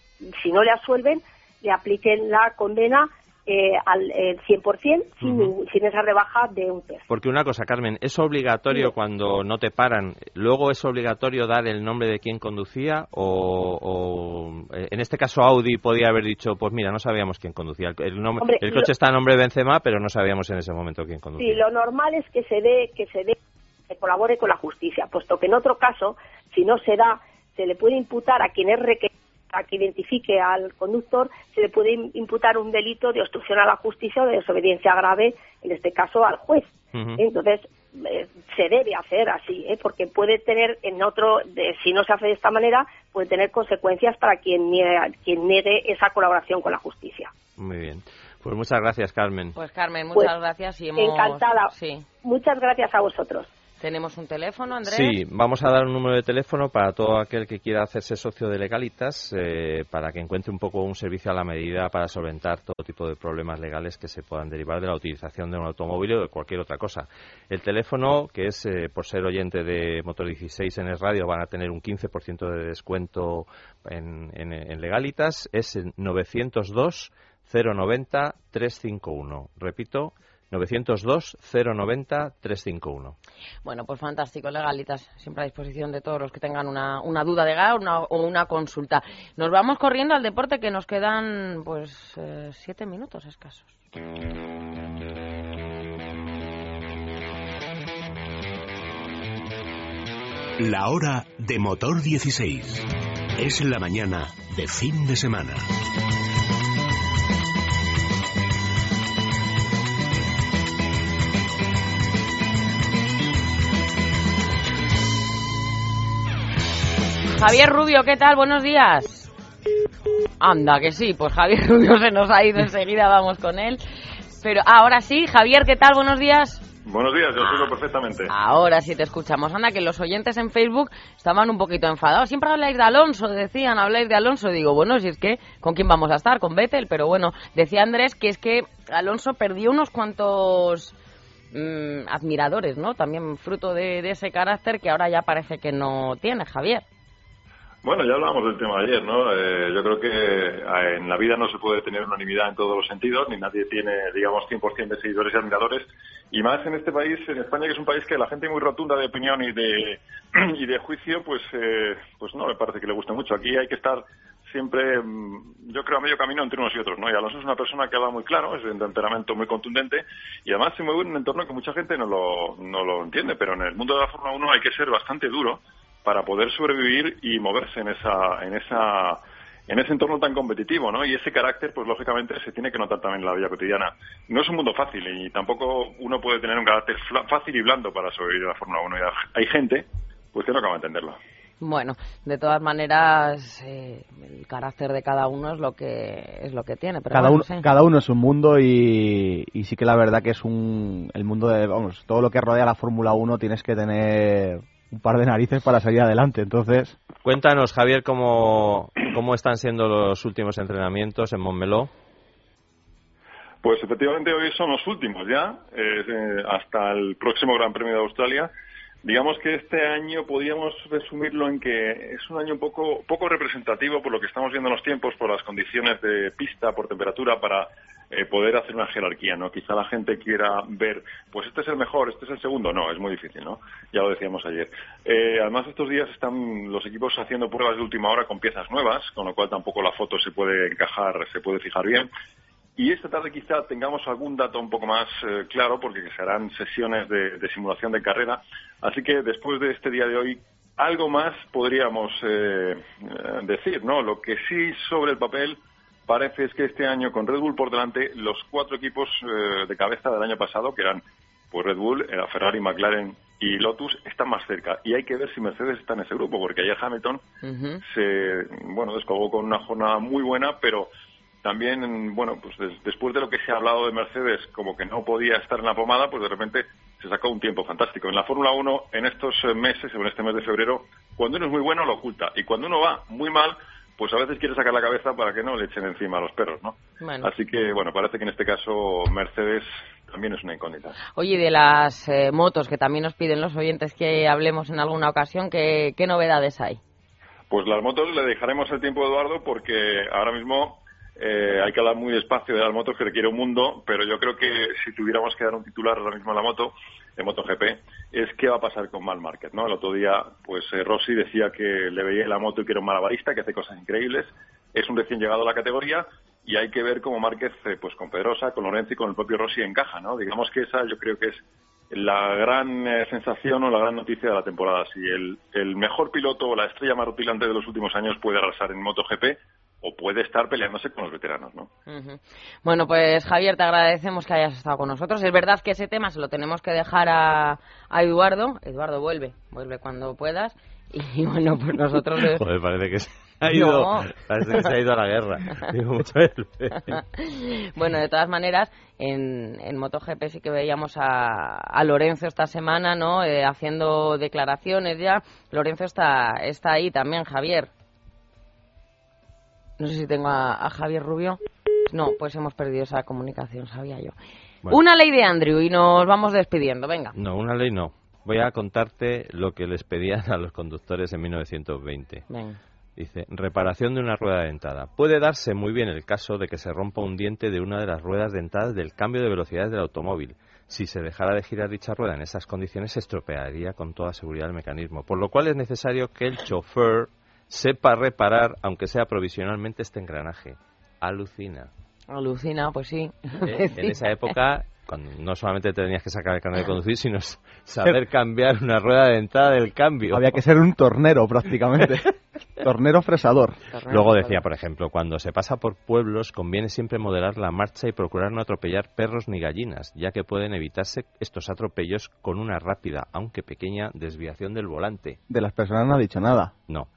si no le asuelven, le apliquen la condena eh, al 100% sin, sin esa rebaja de un tercio. Porque una cosa, Carmen, ¿es obligatorio cuando no te paran, luego es obligatorio dar el nombre de quien conducía o, eh, en este caso Audi podía haber dicho, pues mira, no sabíamos quién conducía. El, nombre, el coche está a nombre de Benzema, pero no sabíamos en ese momento quién conducía. Sí, lo normal es que se dé, que se dé, que colabore con la justicia, puesto que en otro caso, si no se da, se le puede imputar a quien es requerido a que identifique al conductor, se le puede imputar un delito de obstrucción a la justicia o de desobediencia grave, en este caso al juez. Entonces, eh, se debe hacer así, ¿eh? porque puede tener en otro, si no se hace de esta manera, puede tener consecuencias para quien niegue, quien niegue esa colaboración con la justicia. Muy bien. Pues muchas gracias, Carmen. Pues Carmen, muchas pues, gracias y hemos... Encantada. Sí. Muchas gracias a vosotros. ¿Tenemos un teléfono, Andrés? Sí, vamos a dar un número de teléfono para todo aquel que quiera hacerse socio de Legalitas, eh, para que encuentre un poco un servicio a la medida para solventar todo tipo de problemas legales que se puedan derivar de la utilización de un automóvil o de cualquier otra cosa. El teléfono, que es eh, por ser oyente de Motor 16 en el radio, van a tener un 15% de descuento en, en Legalitas, es 902 090 351. Repito, 902-090-351. Bueno, pues fantástico, legalitas, siempre a disposición de todos los que tengan una, una duda legal una, o una consulta. Nos vamos corriendo al deporte que nos quedan pues eh, siete minutos escasos. La hora de motor 16. Es la mañana de fin de semana. Javier Rubio, ¿qué tal? Buenos días. Anda, que sí, pues Javier Rubio se nos ha ido enseguida, vamos con él. Pero ahora sí, Javier, ¿qué tal? Buenos días. Buenos días, yo oigo perfectamente. Ahora sí te escuchamos. Anda, que los oyentes en Facebook estaban un poquito enfadados. Siempre habláis de Alonso, decían, habláis de Alonso. Digo, bueno, si es que, ¿con quién vamos a estar? Con Vettel, pero bueno, decía Andrés que es que Alonso perdió unos cuantos mm, admiradores, ¿no? También fruto de ese carácter que ahora ya parece que no tiene, Javier. Bueno, ya hablábamos del tema ayer, ¿no? Eh, yo creo que eh, en la vida no se puede tener unanimidad en todos los sentidos, ni nadie tiene, digamos, 100% de seguidores y admiradores, y más en este país, en España, que es un país que la gente muy rotunda de opinión y de, y de juicio, pues, eh, pues no me parece que le guste mucho. Aquí hay que estar siempre, mm, yo creo, a medio camino entre unos y otros, ¿no? Y Alonso es una persona que habla muy claro, es de un temperamento muy contundente y además se mueve en un entorno que mucha gente no lo, no lo entiende, pero en el mundo de la Fórmula 1 hay que ser bastante duro para poder sobrevivir y moverse en esa, en esa, en ese entorno tan competitivo, ¿no? Y ese carácter, pues lógicamente se tiene que notar también en la vida cotidiana. No es un mundo fácil y tampoco uno puede tener un carácter fácil y blando para sobrevivir en la Fórmula 1. Y hay gente, pues que no acaba de entenderlo. Bueno, de todas maneras, eh, el carácter de cada uno es lo que es lo que tiene. Pero cada, uno, cada uno es un mundo y, y, sí que la verdad que es un el mundo de, vamos, todo lo que rodea la Fórmula 1 tienes que tener un par de narices para salir adelante. Entonces, cuéntanos, Javier, cómo, cómo están siendo los últimos entrenamientos en Montmeló. Pues efectivamente hoy son los últimos ya, eh, hasta el próximo Gran Premio de Australia. Digamos que este año podríamos resumirlo en que es un año un poco, poco representativo por lo que estamos viendo en los tiempos, por las condiciones de pista, por temperatura, para eh, poder hacer una jerarquía, ¿no? Quizá la gente quiera ver, pues este es el mejor, este es el segundo, no, es muy difícil, ¿no? Ya lo decíamos ayer. Eh, además, estos días están los equipos haciendo pruebas de última hora con piezas nuevas, con lo cual tampoco la foto se puede encajar, se puede fijar bien. Y esta tarde quizá tengamos algún dato un poco más eh, claro, porque se harán sesiones de, de, simulación de carrera. Así que después de este día de hoy, algo más podríamos decir, ¿no? Lo que sí sobre el papel parece es que este año con Red Bull por delante, los cuatro equipos eh, de cabeza del año pasado, que eran pues Red Bull, eh, Ferrari, McLaren y Lotus están más cerca. Y hay que ver si Mercedes está en ese grupo, porque ayer Hamilton se, bueno, descolgó con una jornada muy buena, pero también, bueno, pues después de lo que se ha hablado de Mercedes, como que no podía estar en la pomada, pues de repente se sacó un tiempo fantástico. En la Fórmula 1, en estos eh, meses, en este mes de febrero, cuando uno es muy bueno lo oculta. Y cuando uno va muy mal, pues a veces quiere sacar la cabeza para que no le echen encima a los perros, ¿no? Así que, bueno, parece que en este caso Mercedes también es una incógnita. Oye, de las eh, motos que también nos piden los oyentes que hablemos en alguna ocasión, ¿qué, ¿qué novedades hay? Pues las motos le dejaremos el tiempo a Eduardo porque ahora mismo eh, hay que hablar muy despacio de las motos que requiere un mundo, pero yo creo que si tuviéramos que dar un titular ahora mismo a la moto, de MotoGP, es qué va a pasar con Mal Market, ¿no? El otro día, pues eh, Rossi decía que le veía la moto y que era un malabarista, que hace cosas increíbles. Es un recién llegado a la categoría y hay que ver cómo Márquez, eh, pues con Pedrosa, con Lorenzo y con el propio Rossi encaja, ¿no? Digamos que esa yo creo que es la gran sensación o la gran noticia de la temporada. Si el, el mejor piloto o la estrella más rutilante de los últimos años puede arrasar en MotoGP, o puede estar peleándose con los veteranos, ¿no? Bueno, pues Javier, te agradecemos que hayas estado con nosotros. Es verdad que ese tema se lo tenemos que dejar a, Eduardo. Eduardo, vuelve, vuelve cuando puedas. Y bueno, pues nosotros... Joder, parece que se ha ido, parece que se ha ido a la guerra. bueno, de todas maneras, en, en MotoGP sí que veíamos a, a Lorenzo esta semana, ¿no? Eh, haciendo declaraciones ya. Lorenzo está, está ahí también, Javier. No sé si tengo a, Javier Rubio. No, pues hemos perdido esa comunicación, sabía yo. Una ley de Andrew y nos vamos despidiendo, venga. No, una ley no. Voy a contarte lo que les pedían a los conductores en 1920. Venga. Dice, reparación de una rueda dentada. Puede darse muy bien el caso de que se rompa un diente de una de las ruedas dentadas del cambio de velocidad del automóvil. Si se dejara de girar dicha rueda en esas condiciones, se estropearía con toda seguridad el mecanismo, por lo cual es necesario que el chofer sepa reparar, aunque sea provisionalmente, este engranaje. Alucina. Alucina, pues sí. Eh, en esa época, cuando no solamente tenías que sacar el carnet de conducir, sino saber cambiar una rueda dentada del cambio. Había que ser un tornero prácticamente. tornero fresador. Luego decía, por ejemplo, cuando se pasa por pueblos conviene siempre moderar la marcha y procurar no atropellar perros ni gallinas, ya que pueden evitarse estos atropellos con una rápida, aunque pequeña, desviación del volante. De las personas no ha dicho nada. No.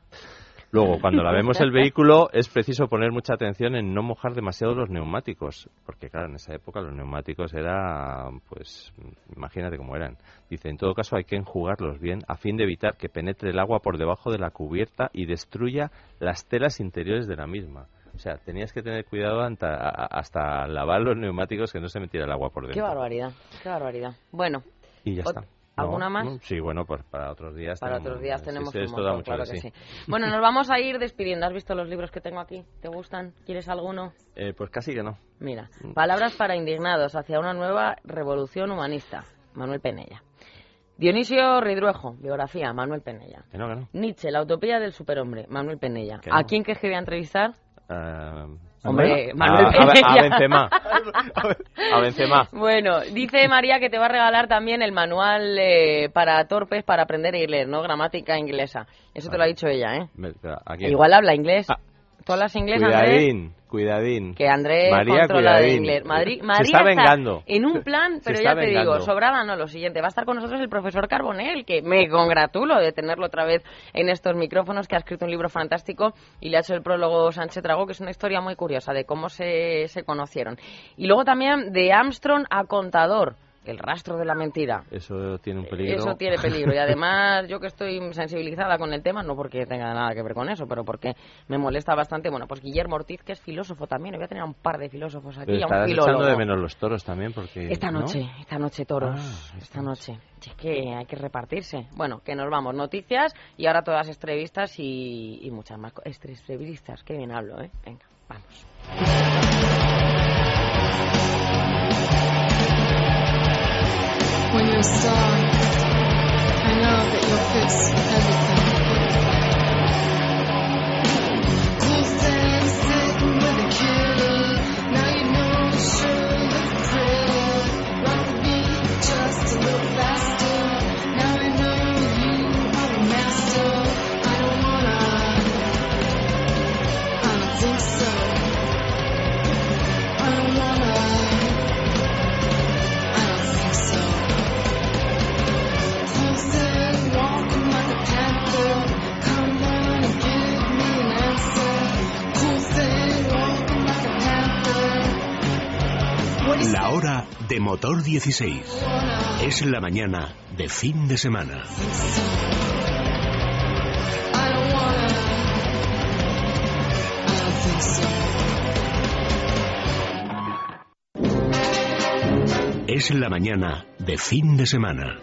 Luego, cuando lavemos el vehículo, es preciso poner mucha atención en no mojar demasiado los neumáticos, porque claro, en esa época los neumáticos eran, pues, imagínate cómo eran. Dice, en todo caso hay que enjugarlos bien a fin de evitar que penetre el agua por debajo de la cubierta y destruya las telas interiores de la misma. O sea, tenías que tener cuidado hasta, hasta lavar los neumáticos que no se metiera el agua por dentro. Qué barbaridad, qué barbaridad. Bueno. Y ya está. ¿Alguna más? Sí, bueno, pues para otros días. Para otros días tenemos un claro que sí. Bueno, nos vamos a ir despidiendo. ¿Has visto los libros que tengo aquí? ¿Te gustan? ¿Quieres alguno? Eh, pues casi que no. Mira, mm. Palabras para indignados hacia una nueva revolución humanista. Manuel Penella. Dionisio Ridruejo, biografía, Manuel Penella. Que no, que no. Nietzsche, la utopía del superhombre, Manuel Penella. ¿A quién crees que voy a entrevistar? Uh, Hombre, Manuel a, a, Benzema. Bueno, dice María que te va a regalar también el manual eh, para torpes para aprender inglés, ¿no? Gramática inglesa. Eso te lo ha dicho ella, ¿eh? Igual habla inglés. Ah. ¿Tú hablas inglés, Cuidadín, cuidadín. Que Andrés María, controla de inglés. Madrid, está vengando. en un plan, pero ya te digo, sobraba no, lo siguiente. Va a estar con nosotros el profesor Carbonell, que me congratulo de tenerlo otra vez en estos micrófonos, que ha escrito un libro fantástico y le ha hecho el prólogo Sánchez Trago, que es una historia muy curiosa de cómo se, se conocieron. Y luego también de Armstrong a Contador el rastro de la mentira. Eso tiene un peligro. Eso tiene peligro. Y además, yo que estoy sensibilizada con el tema, no porque tenga nada que ver con eso, pero porque me molesta bastante. Bueno, pues Guillermo Ortiz, que es filósofo también. Voy a tener un par de filósofos aquí. Pero un echando de menos los toros también, porque. Esta noche, esta noche toros. Ah, esta noche. Es que hay que repartirse. Bueno, que nos vamos. Noticias y ahora todas entrevistas y, y muchas más. Entrevistas, qué bien hablo, ¿eh? Venga, vamos. When you're a star. I know that you'll fix everything. De Motor 16. Es la mañana de fin de semana. Es la mañana de fin de semana.